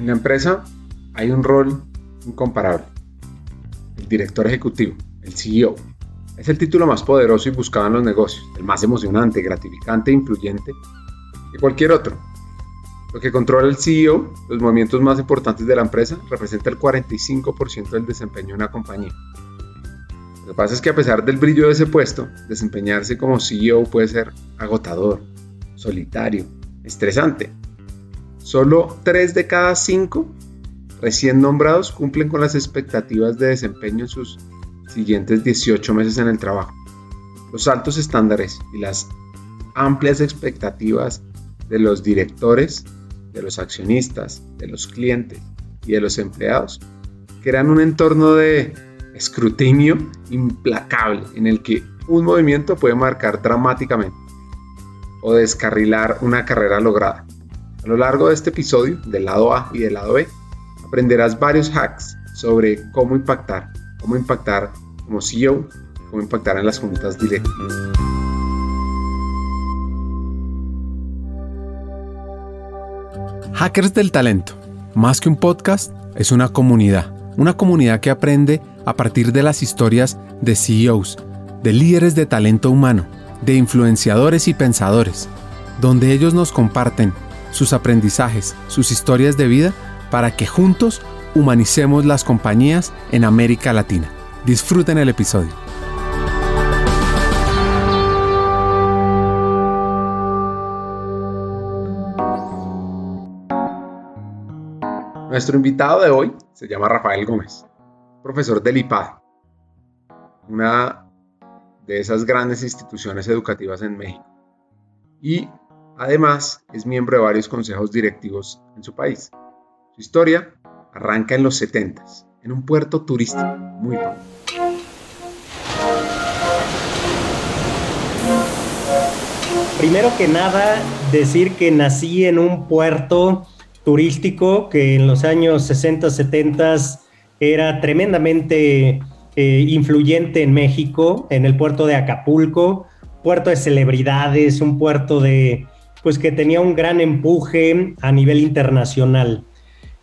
En la empresa hay un rol incomparable, el director ejecutivo, el CEO. Es el título más poderoso y buscado en los negocios, el más emocionante, gratificante e influyente que cualquier otro. Lo que controla el CEO, los movimientos más importantes de la empresa, representa el 45% del desempeño de una compañía. Lo que pasa es que a pesar del brillo de ese puesto, desempeñarse como CEO puede ser agotador, solitario, estresante. Solo 3 de cada 5 recién nombrados cumplen con las expectativas de desempeño en sus siguientes 18 meses en el trabajo. Los altos estándares y las amplias expectativas de los directores, de los accionistas, de los clientes y de los empleados crean un entorno de escrutinio implacable en el que un movimiento puede marcar dramáticamente o descarrilar una carrera lograda. A lo largo de este episodio, del lado A y del lado B, aprenderás varios hacks sobre cómo impactar, cómo impactar como CEO, cómo impactar en las juntas directivas. Hackers del Talento, más que un podcast, es una comunidad, una comunidad que aprende a partir de las historias de CEOs, de líderes de talento humano, de influenciadores y pensadores, donde ellos nos comparten sus aprendizajes, sus historias de vida, para que juntos humanicemos las compañías en América Latina. Disfruten el episodio. Nuestro invitado de hoy se llama Rafael Gómez, profesor del IPAD, una de esas grandes instituciones educativas en México. Y además es miembro de varios consejos directivos en su país. Su historia arranca en los 70 en un puerto turístico muy famoso. Primero que nada, decir que nací en un puerto turístico que en los años 60, 70 era tremendamente eh, influyente en México, en el puerto de Acapulco, puerto de celebridades, un puerto de, pues que tenía un gran empuje a nivel internacional.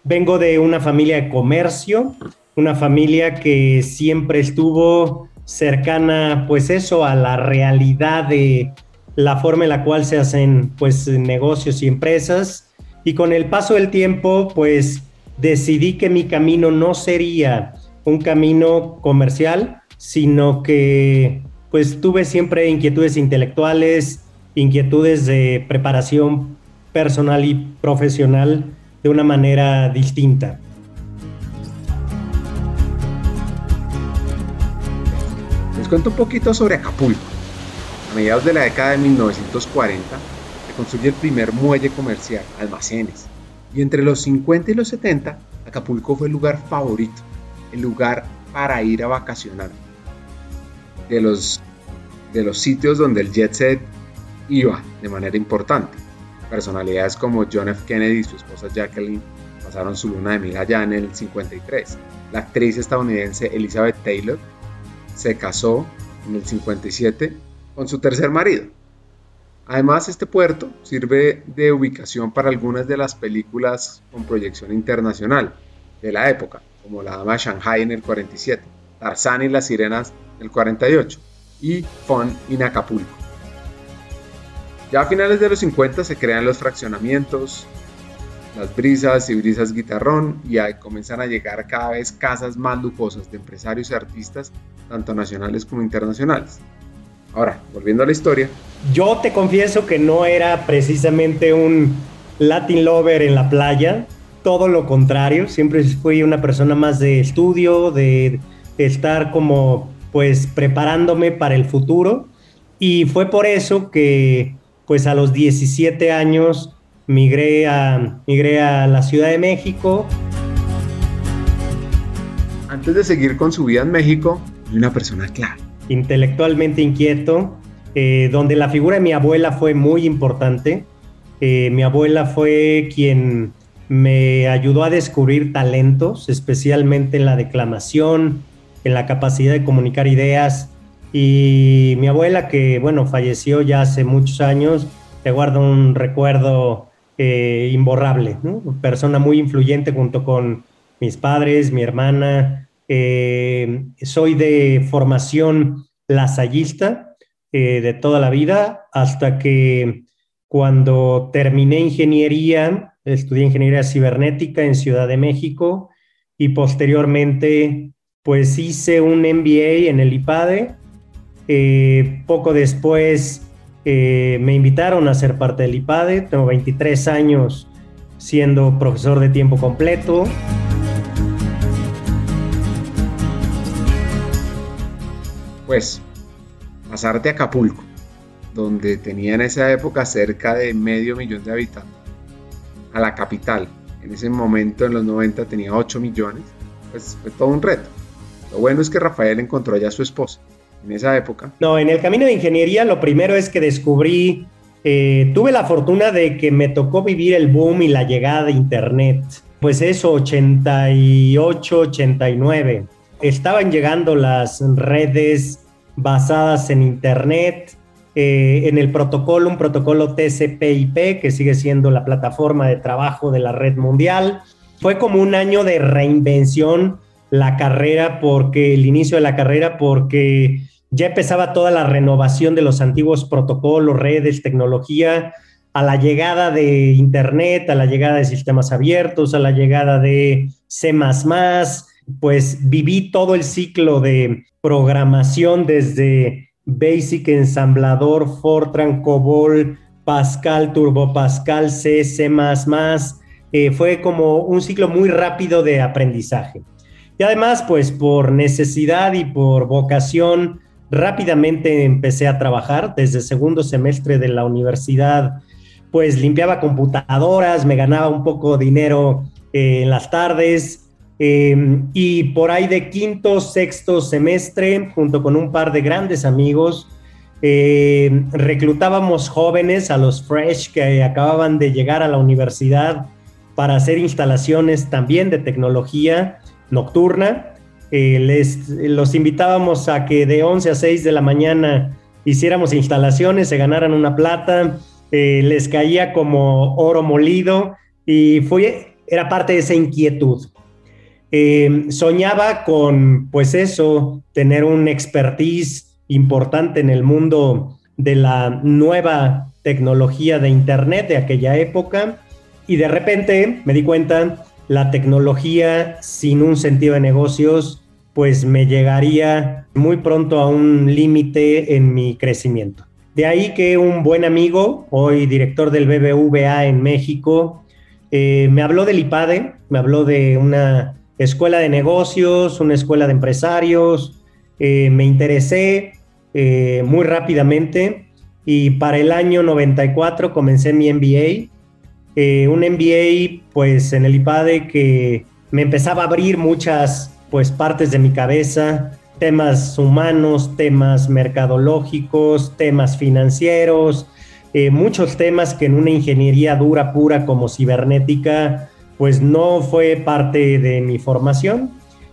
Vengo de una familia de comercio, una familia que siempre estuvo cercana, pues eso, a la realidad de la forma en la cual se hacen, pues, negocios y empresas y con el paso del tiempo, pues decidí que mi camino no sería un camino comercial, sino que pues tuve siempre inquietudes intelectuales, inquietudes de preparación personal y profesional de una manera distinta. Les cuento un poquito sobre Acapulco. A mediados de la década de 1940, construye el primer muelle comercial, almacenes. Y entre los 50 y los 70, Acapulco fue el lugar favorito, el lugar para ir a vacacionar. De los, de los sitios donde el jet set iba de manera importante. Personalidades como John F. Kennedy y su esposa Jacqueline pasaron su luna de miel allá en el 53. La actriz estadounidense Elizabeth Taylor se casó en el 57 con su tercer marido, Además, este puerto sirve de ubicación para algunas de las películas con proyección internacional de la época, como La Dama de Shanghai en el 47, Tarzán y las Sirenas en el 48 y Fun in Acapulco. Ya a finales de los 50 se crean los fraccionamientos, las brisas y brisas guitarrón y ahí comienzan a llegar cada vez casas más lujosas de empresarios y artistas, tanto nacionales como internacionales. Ahora, volviendo a la historia. Yo te confieso que no era precisamente un Latin lover en la playa, todo lo contrario, siempre fui una persona más de estudio, de estar como pues preparándome para el futuro y fue por eso que pues a los 17 años migré a, migré a la Ciudad de México. Antes de seguir con su vida en México, una persona clave intelectualmente inquieto, eh, donde la figura de mi abuela fue muy importante. Eh, mi abuela fue quien me ayudó a descubrir talentos, especialmente en la declamación, en la capacidad de comunicar ideas. Y mi abuela, que bueno, falleció ya hace muchos años, te guardo un recuerdo eh, imborrable, persona muy influyente junto con mis padres, mi hermana. Eh, soy de formación lasallista eh, de toda la vida hasta que cuando terminé ingeniería, estudié ingeniería cibernética en Ciudad de México y posteriormente pues hice un MBA en el IPADE. Poco después eh, me invitaron a ser parte del IPADE, tengo 23 años siendo profesor de tiempo completo. Pues, pasarte a Acapulco, donde tenía en esa época cerca de medio millón de habitantes, a la capital, en ese momento en los 90 tenía 8 millones, pues fue todo un reto. Lo bueno es que Rafael encontró ya a su esposa en esa época? No, en el camino de ingeniería lo primero es que descubrí, eh, tuve la fortuna de que me tocó vivir el boom y la llegada de Internet. Pues eso, 88, 89. Estaban llegando las redes basadas en Internet, eh, en el protocolo, un protocolo TCP/IP, que sigue siendo la plataforma de trabajo de la red mundial. Fue como un año de reinvención la carrera, porque el inicio de la carrera, porque ya empezaba toda la renovación de los antiguos protocolos, redes, tecnología, a la llegada de Internet, a la llegada de sistemas abiertos, a la llegada de C ⁇ pues viví todo el ciclo de programación desde Basic, Ensamblador, Fortran, COBOL, Pascal, Turbo Pascal, C, C eh, fue como un ciclo muy rápido de aprendizaje. Y además, pues por necesidad y por vocación, rápidamente empecé a trabajar desde segundo semestre de la universidad, pues limpiaba computadoras, me ganaba un poco de dinero eh, en las tardes em, y por ahí de quinto, sexto semestre, junto con un par de grandes amigos, em, reclutábamos jóvenes a los fresh que acababan de llegar a la universidad para hacer instalaciones también de tecnología nocturna. Eh, les, los invitábamos a que de 11 a 6 de la mañana hiciéramos instalaciones, se ganaran una plata, eh, les caía como oro molido y fue, era parte de esa inquietud. Eh, soñaba con, pues eso, tener un expertise importante en el mundo de la nueva tecnología de Internet de aquella época y de repente me di cuenta la tecnología sin un sentido de negocios, pues me llegaría muy pronto a un límite en mi crecimiento. De ahí que un buen amigo, hoy director del BBVA en México, eh, me habló del IPADE, me habló de una escuela de negocios, una escuela de empresarios, eh, me interesé eh, muy rápidamente y para el año 94 comencé mi MBA eh, un MBA pues en el IPADE que me empezaba a abrir muchas pues partes de mi cabeza, temas humanos, temas mercadológicos, temas financieros, eh, muchos temas que en una ingeniería dura, pura como cibernética, pues no fue parte de mi formación.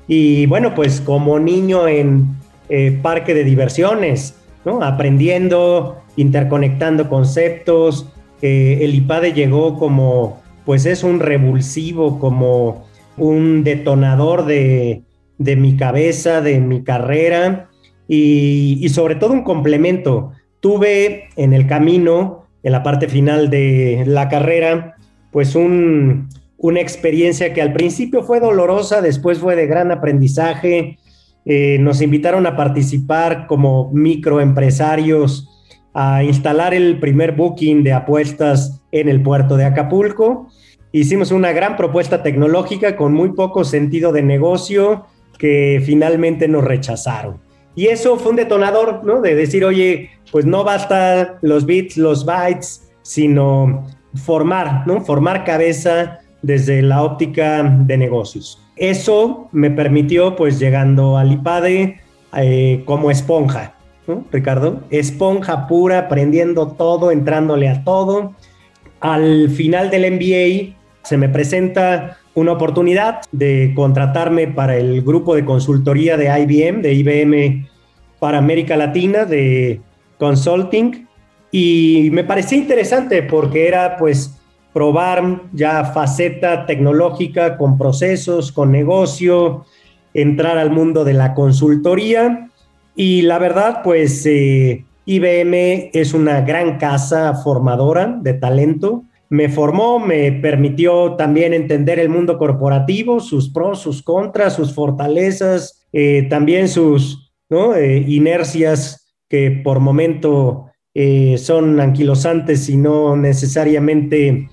Y bueno, pues como niño en eh, parque de diversiones, ¿no? aprendiendo, interconectando conceptos, el IPADE llegó como, pues es un revulsivo, como un detonador de, mi cabeza, de mi carrera y, sobre todo un complemento. Tuve en el camino, en la parte final de la carrera, pues una experiencia que al principio fue dolorosa, después fue de gran aprendizaje. Eh, nos invitaron a participar como microempresarios a instalar el primer booking de apuestas en el puerto de Acapulco. Hicimos una gran propuesta tecnológica con muy poco sentido de negocio que finalmente nos rechazaron. Y eso fue un detonador, ¿no? De decir, oye, pues no basta los bits, los bytes, sino formar, ¿no? Formar cabeza desde la óptica de negocios. Eso me permitió, pues llegando al IPADE eh, como esponja, Ricardo? Esponja pura, aprendiendo todo, entrándole a todo. Al final del MBA se me presenta una oportunidad de contratarme para el grupo de consultoría de IBM, de IBM para América Latina, de consulting. Y me parecía interesante porque era pues probar ya faceta tecnológica con procesos, con negocio, entrar al mundo de la consultoría y la verdad, pues eh, IBM es una gran casa formadora de talento. Me formó, me permitió también entender el mundo corporativo, sus pros, sus contras, sus fortalezas, eh, también sus eh, inercias que por momento son anquilosantes y no necesariamente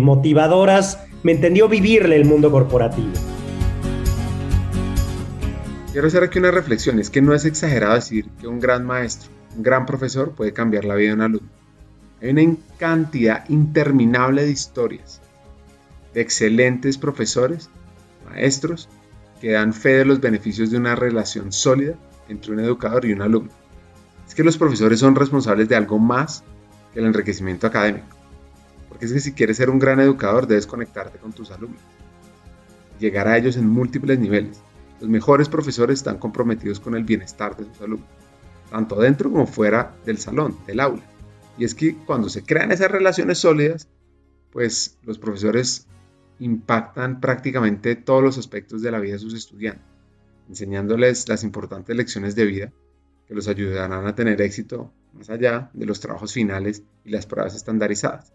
motivadoras. Me entendió vivirle el mundo corporativo. Quiero hacer aquí una reflexión, es que no es exagerado decir que un gran maestro, un gran profesor puede cambiar la vida de un alumno. Hay una cantidad interminable de historias de excelentes profesores, maestros, que dan fe de los beneficios de una relación sólida entre un educador y un alumno. Es que los profesores son responsables de algo más que el enriquecimiento académico. Porque es que si quieres ser un gran educador debes conectarte con tus alumnos, llegar a ellos en múltiples niveles los mejores profesores están comprometidos con el bienestar de sus alumnos, tanto dentro como fuera del salón, del aula. Y es que cuando se crean esas relaciones sólidas, pues los profesores impactan prácticamente todos los aspectos de la vida de sus estudiantes, enseñándoles las importantes lecciones de vida que los ayudarán a tener éxito más allá de los trabajos finales y las pruebas estandarizadas.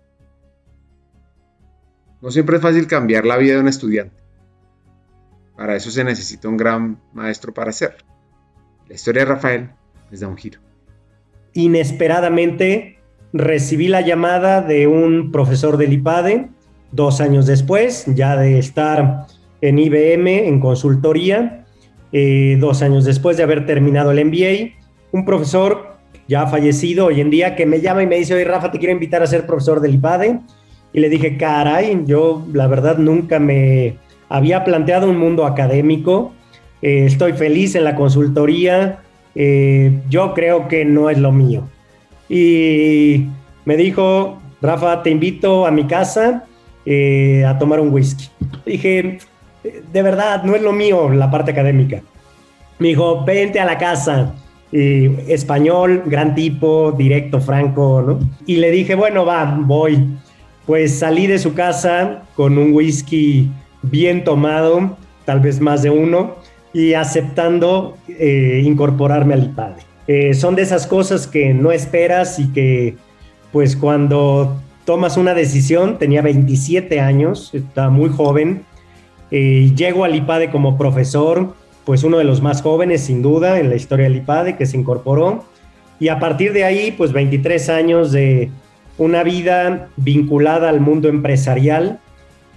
No siempre es fácil cambiar la vida de un estudiante, para eso se necesita un gran maestro para hacerlo. La historia de Rafael les da un giro. Inesperadamente recibí la llamada de un profesor del IPADE dos años después, ya de estar en IBM en consultoría, eh, dos años después de haber terminado el MBA, un profesor ya fallecido hoy en día que me llama y me dice, oye Rafa, te quiero invitar a ser profesor del IPADE. Y le dije, caray, yo la verdad nunca me había planteado un mundo académico. Eh, estoy feliz en la consultoría. Eh, yo creo que no es lo mío. Y me dijo, Rafa, te invito a mi casa eh, a tomar un whisky. Dije, de verdad, no es lo mío la parte académica. Me dijo, vente a la casa. español, gran tipo, directo, franco, ¿no? Y le dije, bueno, va, voy. Pues salí de su casa con un whisky bien tomado, tal vez más de uno, y aceptando eh, incorporarme al IPADE. Eh, son de esas cosas que no esperas y que pues cuando tomas una decisión, tenía 27 años, estaba muy joven, eh, llego al IPADE como profesor, pues uno de los más jóvenes sin duda en la historia del IPADE que se incorporó, y a partir de ahí pues 23 años de una vida vinculada al mundo empresarial,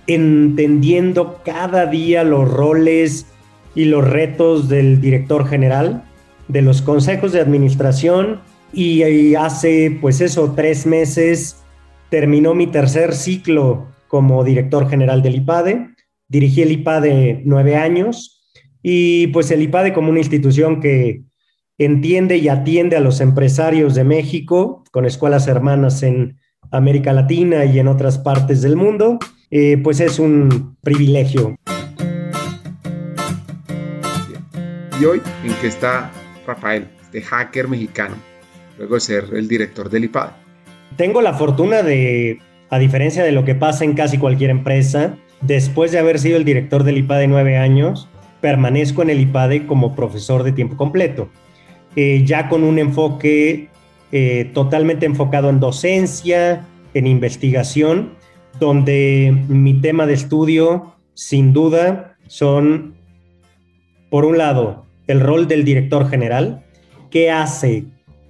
entendiendo cada día los roles y los retos del director general, de los consejos de administración y, hace pues eso, tres meses terminó mi tercer ciclo como director general del IPADE. Dirigí el IPADE nueve años y pues el IPADE como una institución que entiende y atiende a los empresarios de México con escuelas hermanas en América Latina y en otras partes del mundo eh, pues es un privilegio. Y hoy, ¿en qué está Rafael, este hacker mexicano, luego de ser el director del IPAD? Tengo la fortuna de, a diferencia de lo que pasa en casi cualquier empresa, después de haber sido el director del IPADE nueve años, permanezco en el IPADE como profesor de tiempo completo, eh, ya con un enfoque eh, totalmente enfocado en docencia, en investigación donde mi tema de estudio, sin duda, son, por un lado, el rol del director general, qué hace,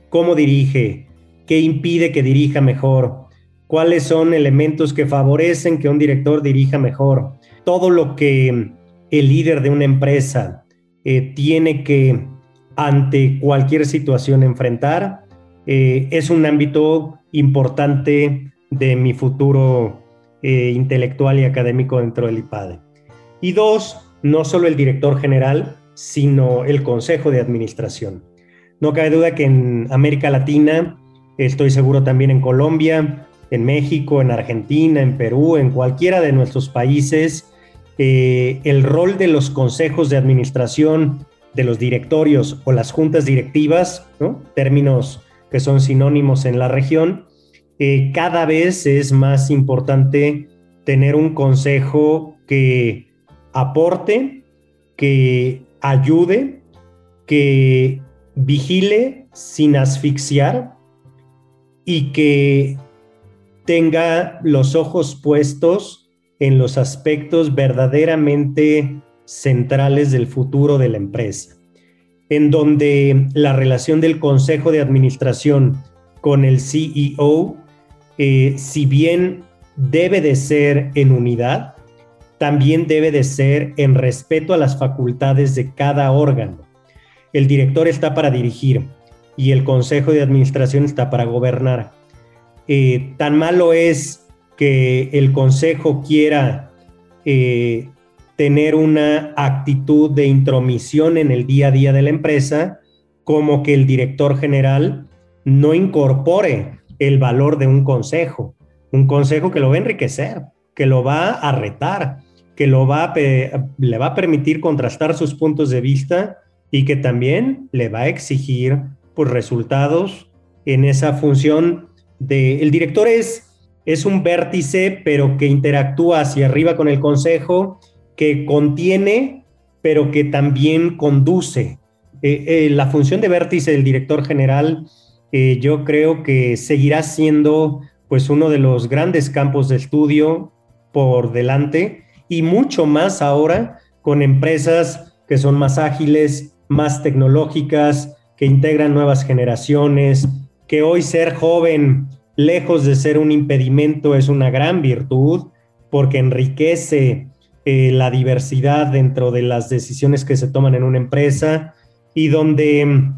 cómo dirige, qué impide que dirija mejor, cuáles son elementos que favorecen que un director dirija mejor, todo lo que el líder de una empresa eh, tiene que, ante cualquier situación, enfrentar, eh, es un ámbito importante de mi futuro eh, intelectual y académico dentro del IPADE. Y dos, no solo el director general, sino el Consejo de Administración. No cabe duda que en América Latina, estoy seguro también en Colombia, en México, en Argentina, en Perú, en cualquiera de nuestros países, eh, el rol de los consejos de administración, de los directorios o las juntas directivas, términos que son sinónimos en la región, cada vez es más importante tener un consejo que aporte, que ayude, que vigile sin asfixiar y que tenga los ojos puestos en los aspectos verdaderamente centrales del futuro de la empresa, en donde la relación del consejo de administración con el CEO, eh, si bien debe de ser en unidad, también debe de ser en respeto a las facultades de cada órgano. El director está para dirigir y el consejo de administración está para gobernar. Eh, tan malo es que el consejo quiera eh, tener una actitud de intromisión en el día a día de la empresa, como que el director general no incorpore el valor de un consejo, un consejo que lo va a enriquecer, que lo va a retar, que lo va le va a permitir contrastar sus puntos de vista y que también le va a exigir pues, resultados en esa función el director es, es un vértice, pero que interactúa hacia arriba con el consejo, que contiene, pero que también conduce. Eh, eh, la función de vértice del director general, eh, yo creo que seguirá siendo pues uno de los grandes campos de estudio por delante y mucho más ahora con empresas que son más ágiles, más tecnológicas, que integran nuevas generaciones, que hoy ser joven, lejos de ser un impedimento, es una gran virtud porque enriquece eh, la diversidad dentro de las decisiones que se toman en una empresa y donde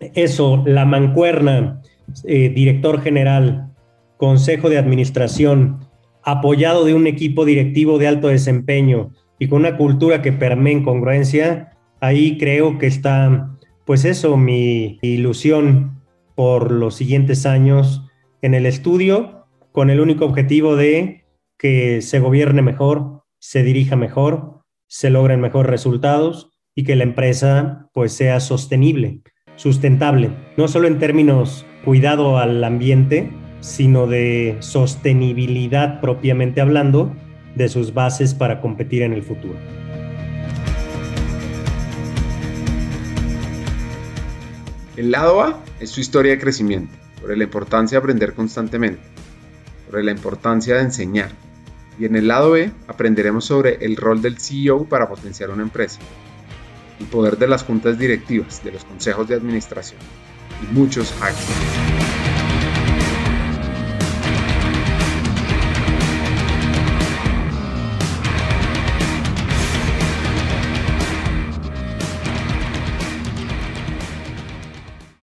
eso, la mancuerna, eh, director general, consejo de administración, apoyado de un equipo directivo de alto desempeño y con una cultura que permee en congruencia, ahí creo que está, pues eso, mi ilusión por los siguientes años en el estudio con el único objetivo de que se gobierne mejor, se dirija mejor, se logren mejores resultados y que la empresa pues sea sostenible, sustentable, no solo en términos cuidado al ambiente, sino de sostenibilidad propiamente hablando de sus bases para competir en el futuro. El lado A es su historia de crecimiento, sobre la importancia de aprender constantemente, sobre la importancia de enseñar. Y en el lado B aprenderemos sobre el rol del CEO para potenciar una empresa, el poder de las juntas directivas, de los consejos de administración y muchos hacks.